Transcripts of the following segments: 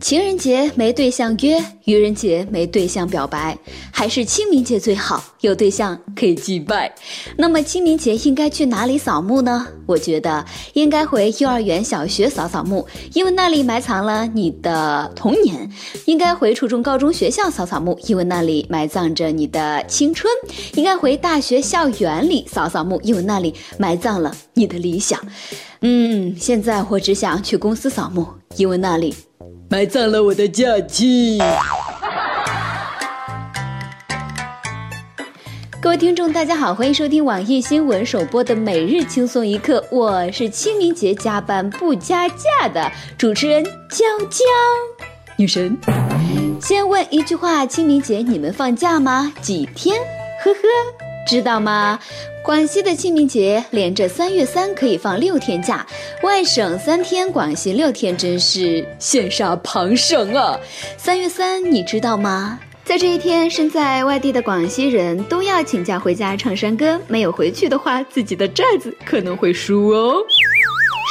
情人节没对象约，愚人节没对象表白，还是清明节最好，有对象可以祭拜。那么清明节应该去哪里扫墓呢？我觉得应该回幼儿园、小学扫扫墓，因为那里埋藏了你的童年；应该回初中、高中学校扫扫墓，因为那里埋葬着你的青春；应该回大学校园里扫扫墓，因为那里埋葬了你的理想。嗯，现在我只想去公司扫墓，因为那里。埋葬了我的假期。各位听众，大家好，欢迎收听网易新闻首播的每日轻松一刻，我是清明节加班不加价的主持人娇娇女神。先问一句话：清明节你们放假吗？几天？呵呵，知道吗？广西的清明节连着三月三可以放六天假，外省三天，广西六天，真是羡煞旁省啊！三月三你知道吗？在这一天，身在外地的广西人都要请假回家唱山歌，没有回去的话，自己的寨子可能会输哦。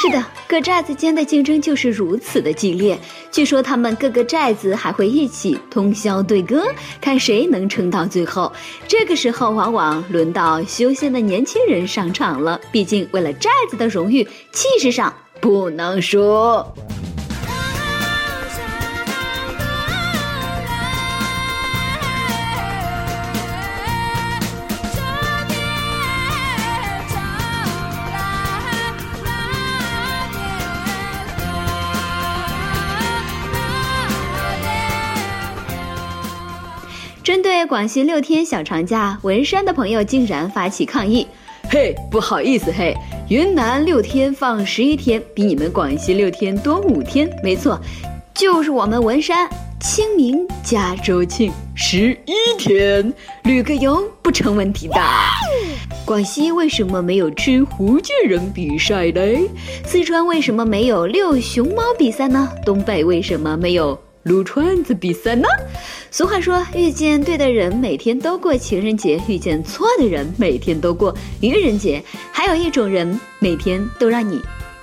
是的，各寨子间的竞争就是如此的激烈。据说他们各个寨子还会一起通宵对歌，看谁能撑到最后。这个时候，往往轮到修仙的年轻人上场了。毕竟，为了寨子的荣誉，气势上不能输。广西六天小长假，文山的朋友竟然发起抗议。嘿，不好意思，嘿，云南六天放十一天，比你们广西六天多五天。没错，就是我们文山清明加周庆十一天，旅个游不成问题的。广西为什么没有吃福建人比赛嘞？四川为什么没有遛熊猫比赛呢？东北为什么没有？撸串子比赛呢？俗话说，遇见对的人，每天都过情人节；遇见错的人，每天都过愚人节。还有一种人，每天都让你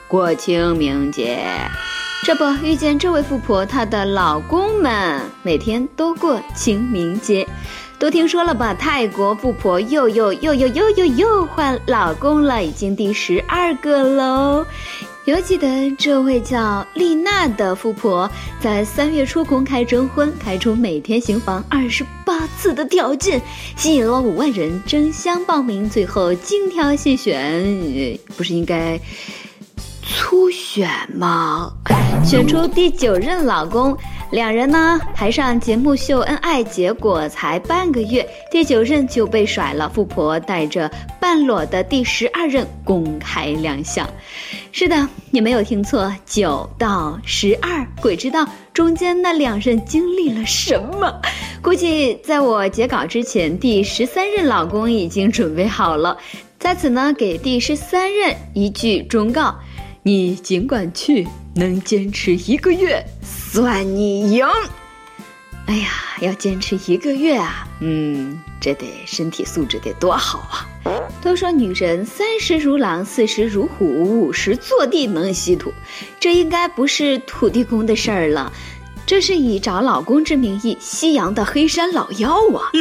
过清明节。这不，遇见这位富婆，她的老公们每天都过清明节。都听说了吧？泰国富婆又又又又又又又换老公了，已经第十二个喽。犹记得这位叫丽娜的富婆，在三月初公开征婚，开出每天行房二十八次的条件，吸引了五万人争相报名，最后精挑细选，不是应该粗选吗？选出第九任老公。两人呢还上节目秀恩爱，结果才半个月，第九任就被甩了。富婆带着半裸的第十二任公开亮相。是的，你没有听错，九到十二，鬼知道中间那两任经历了什么。估计在我截稿之前，第十三任老公已经准备好了。在此呢，给第十三任一句忠告：你尽管去，能坚持一个月。算你赢！哎呀，要坚持一个月啊，嗯，这得身体素质得多好啊！都说女人三十如狼，四十如虎，五十坐地能吸土，这应该不是土地公的事儿了，这是以找老公之名义西洋的黑山老妖啊！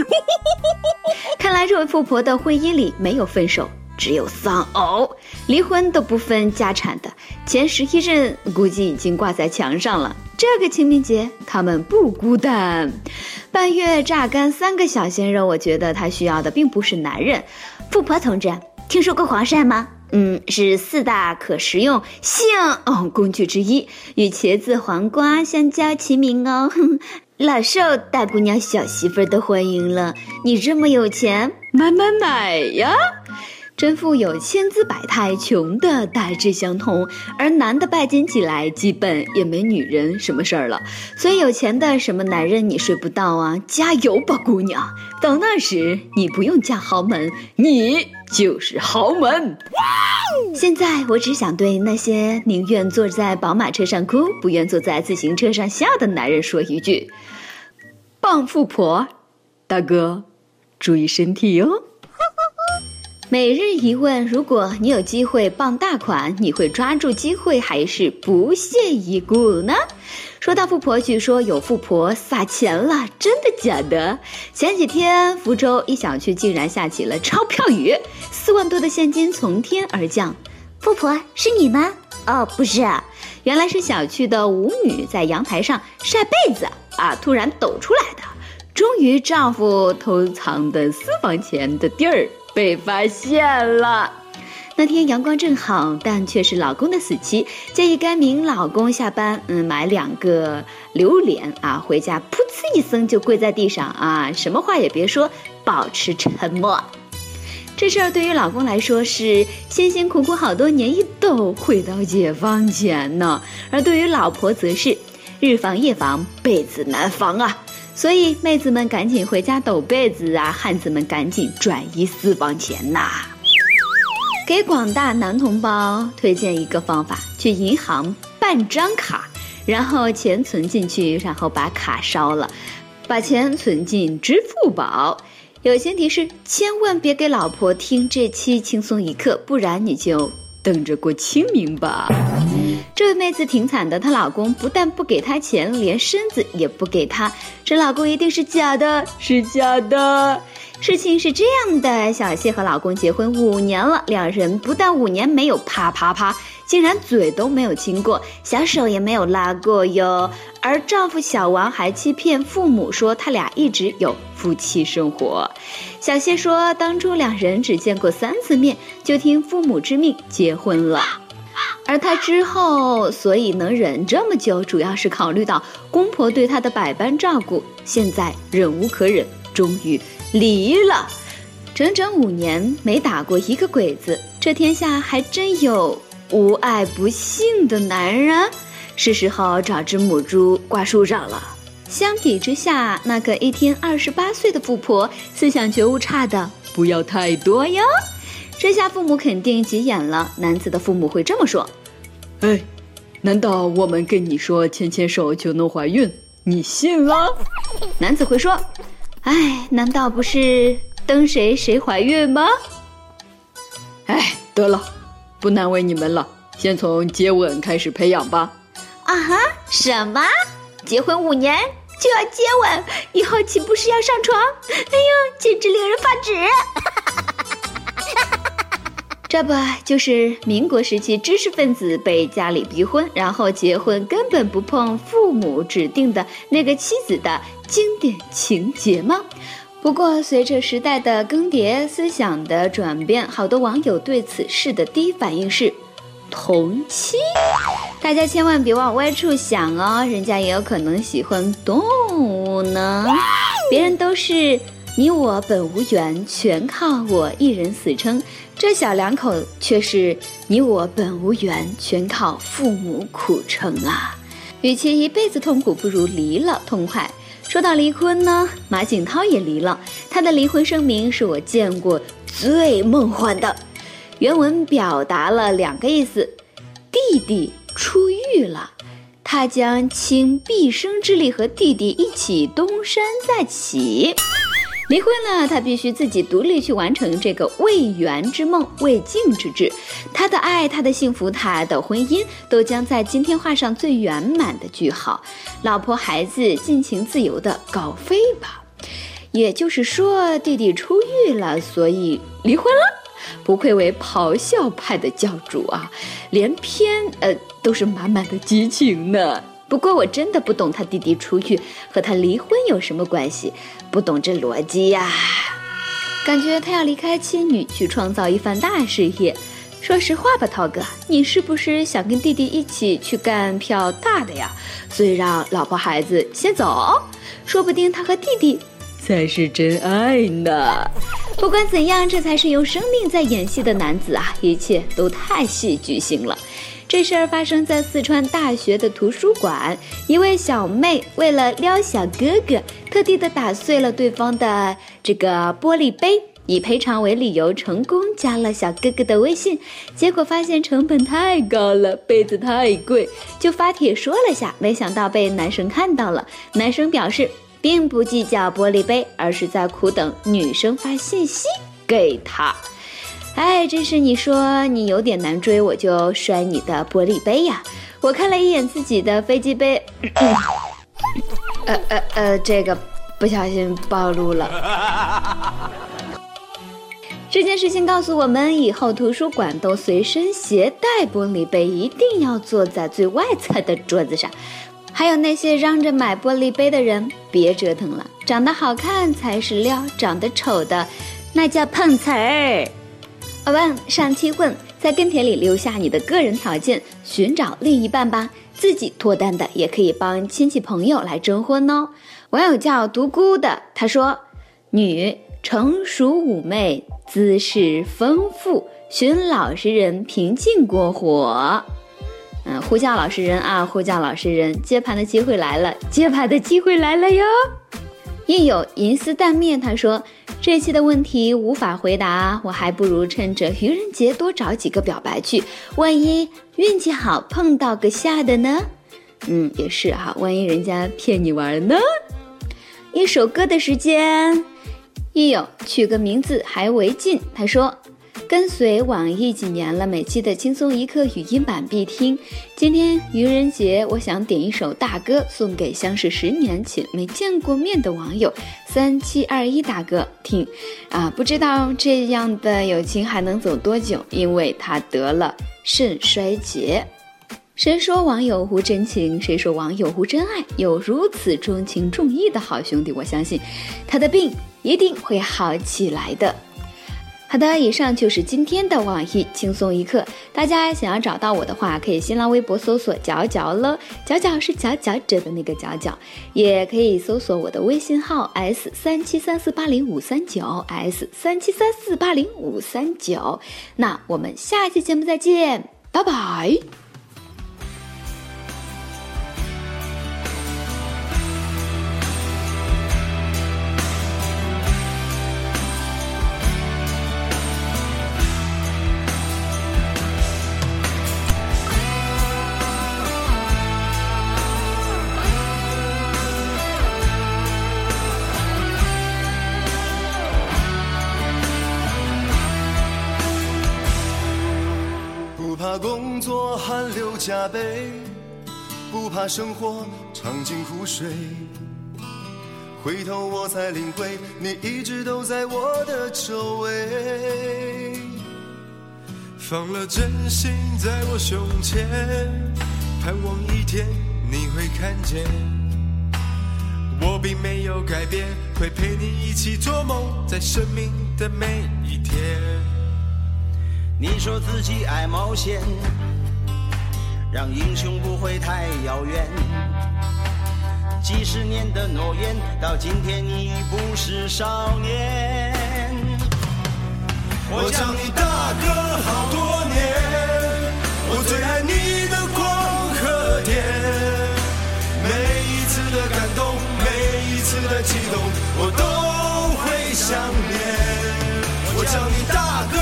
看来这位富婆的婚姻里没有分手。只有丧偶，离婚都不分家产的前十一任估计已经挂在墙上了。这个清明节他们不孤单。半月榨干三个小鲜肉，我觉得他需要的并不是男人。富婆同志，听说过黄鳝吗？嗯，是四大可食用性哦工具之一，与茄子、黄瓜、香蕉齐名哦。哼 老受大姑娘、小媳妇的欢迎了。你这么有钱，买买买呀！真富有千姿百态，穷的大致相同，而男的拜金起来基本也没女人什么事儿了。所以有钱的什么男人你睡不到啊？加油吧，姑娘！到那时你不用嫁豪门，你就是豪门。现在我只想对那些宁愿坐在宝马车上哭，不愿坐在自行车上笑的男人说一句：棒富婆，大哥，注意身体哟。每日一问：如果你有机会傍大款，你会抓住机会还是不屑一顾呢？说到富婆，据说有富婆撒钱了，真的假的？前几天福州一小区竟然下起了钞票雨，四万多的现金从天而降。富婆是你吗？哦，不是，原来是小区的舞女在阳台上晒被子啊，突然抖出来的。终于，丈夫偷藏的私房钱的地儿。被发现了。那天阳光正好，但却是老公的死期。建议该名老公下班，嗯，买两个榴莲啊，回家噗呲一声就跪在地上啊，什么话也别说，保持沉默。这事儿对于老公来说是辛辛苦苦好多年一斗回到解放前呢，而对于老婆则是日防夜防，被子难防啊。所以，妹子们赶紧回家抖被子啊！汉子们赶紧转移私房钱呐！给广大男同胞推荐一个方法：去银行办张卡，然后钱存进去，然后把卡烧了，把钱存进支付宝。友情提示：千万别给老婆听这期轻松一刻，不然你就等着过清明吧。这位妹子挺惨的，她老公不但不给她钱，连身子也不给她。这老公一定是假的，是假的。事情是这样的，小谢和老公结婚五年了，两人不但五年没有啪啪啪，竟然嘴都没有亲过，小手也没有拉过哟。而丈夫小王还欺骗父母说他俩一直有夫妻生活。小谢说，当初两人只见过三次面，就听父母之命结婚了。而他之后，所以能忍这么久，主要是考虑到公婆对他的百般照顾。现在忍无可忍，终于离了。整整五年没打过一个鬼子，这天下还真有无爱不幸的男人。是时候找只母猪挂树上了。相比之下，那个一天二十八岁的富婆，思想觉悟差的不要太多哟。这下父母肯定急眼了。男子的父母会这么说：“哎，难道我们跟你说牵牵手就能怀孕，你信了？” 男子会说：“哎，难道不是等谁谁怀孕吗？”哎，得了，不难为你们了，先从接吻开始培养吧。啊哈，什么？结婚五年就要接吻？以后岂不是要上床？哎呦，简直令人发指！这不就是民国时期知识分子被家里逼婚，然后结婚根本不碰父母指定的那个妻子的经典情节吗？不过随着时代的更迭，思想的转变，好多网友对此事的第一反应是同妻。大家千万别往歪处想哦，人家也有可能喜欢动物呢。别人都是你我本无缘，全靠我一人死撑。这小两口却是你我本无缘，全靠父母苦撑啊！与其一辈子痛苦，不如离了痛快。说到离婚呢，马景涛也离了，他的离婚声明是我见过最梦幻的。原文表达了两个意思：弟弟出狱了，他将倾毕生之力和弟弟一起东山再起。离婚了，他必须自己独立去完成这个未圆之梦、未尽之志。他的爱、他的幸福、他的婚姻，都将在今天画上最圆满的句号。老婆孩子尽情自由的高飞吧。也就是说，弟弟出狱了，所以离婚了。不愧为咆哮派的教主啊，连篇呃都是满满的激情呢。不过我真的不懂他弟弟出狱和他离婚有什么关系，不懂这逻辑呀。感觉他要离开妻女去创造一番大事业。说实话吧，涛哥，你是不是想跟弟弟一起去干票大的呀？所以让老婆孩子先走，说不定他和弟弟才是真爱呢。不管怎样，这才是用生命在演戏的男子啊！一切都太戏剧性了。这事儿发生在四川大学的图书馆，一位小妹为了撩小哥哥，特地的打碎了对方的这个玻璃杯，以赔偿为理由，成功加了小哥哥的微信。结果发现成本太高了，杯子太贵，就发帖说了下，没想到被男生看到了。男生表示并不计较玻璃杯，而是在苦等女生发信息给他。哎，真是你说你有点难追，我就摔你的玻璃杯呀。我看了一眼自己的飞机杯，呃呃呃，这个不小心暴露了。这件事情告诉我们，以后图书馆都随身携带玻璃杯，一定要坐在最外侧的桌子上。还有那些嚷着买玻璃杯的人，别折腾了，长得好看才是料，长得丑的那叫碰瓷儿。阿万上期问，在跟帖里留下你的个人条件，寻找另一半吧。自己脱单的也可以帮亲戚朋友来征婚哦。网友叫独孤的，他说：女，成熟妩媚，姿势丰富，寻老实人，平静过火。嗯，呼叫老实人啊，呼叫老实人，接盘的机会来了，接盘的机会来了哟。印有银丝蛋面，他说这期的问题无法回答，我还不如趁着愚人节多找几个表白去，万一运气好碰到个下的呢？嗯，也是哈，万一人家骗你玩呢？一首歌的时间，一友取个名字还违禁，他说。跟随网易几年了，每期的轻松一刻语音版必听。今天愚人节，我想点一首大歌送给相识十年且没见过面的网友三七二一大哥听。啊，不知道这样的友情还能走多久，因为他得了肾衰竭。谁说网友无真情？谁说网友无真爱？有如此重情重义的好兄弟，我相信他的病一定会好起来的。好的，以上就是今天的网易轻松一刻。大家想要找到我的话，可以新浪微博搜索“角角了”，角角是角角者的那个角角，也可以搜索我的微信号 s 三七三四八零五三九 s 三七三四八零五三九。那我们下期节目再见，拜拜。工作汗流浃背，不怕生活尝尽苦水。回头我才领会，你一直都在我的周围。放了真心在我胸前，盼望一天你会看见。我并没有改变，会陪你一起做梦，在生命的每一天。你说自己爱冒险。让英雄不会太遥远。几十年的诺言，到今天你已不是少年。我叫你大哥好多年，我最爱你的光和电。每一次的感动，每一次的激动，我都会想念。我叫你大哥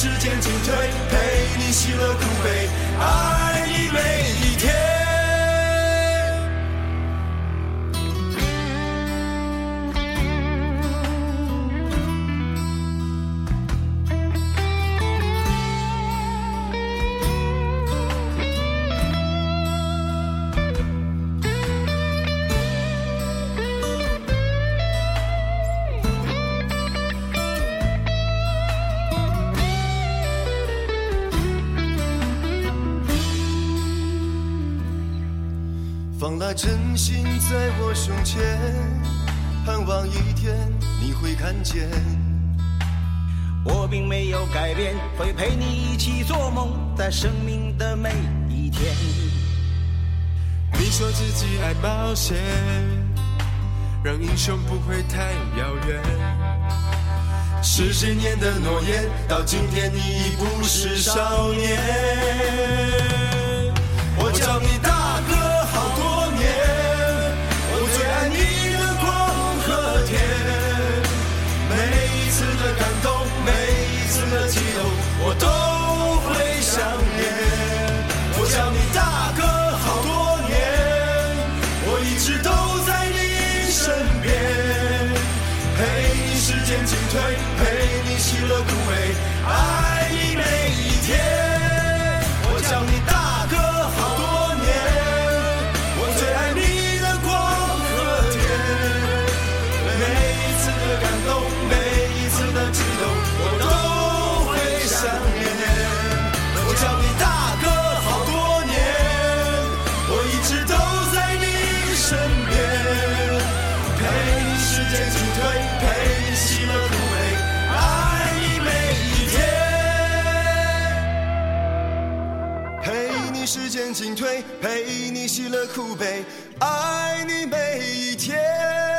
时间进退，陪你喜乐苦悲，爱你每放了真心在我胸前，盼望一天你会看见。我并没有改变，会陪你一起做梦，在生命的每一天。你说自己爱冒险，让英雄不会太遥远。十几年的诺言，到今天你已不是少年。我叫你退，陪你喜乐苦悲爱你每一天。我叫你大哥好多年，我最爱你的光和甜。每一次的感动，每一次的激动，我都会想念。我叫你大哥好多年，我一直都在你身边，陪你时间进退，进退，陪你喜乐苦悲，爱你每一天。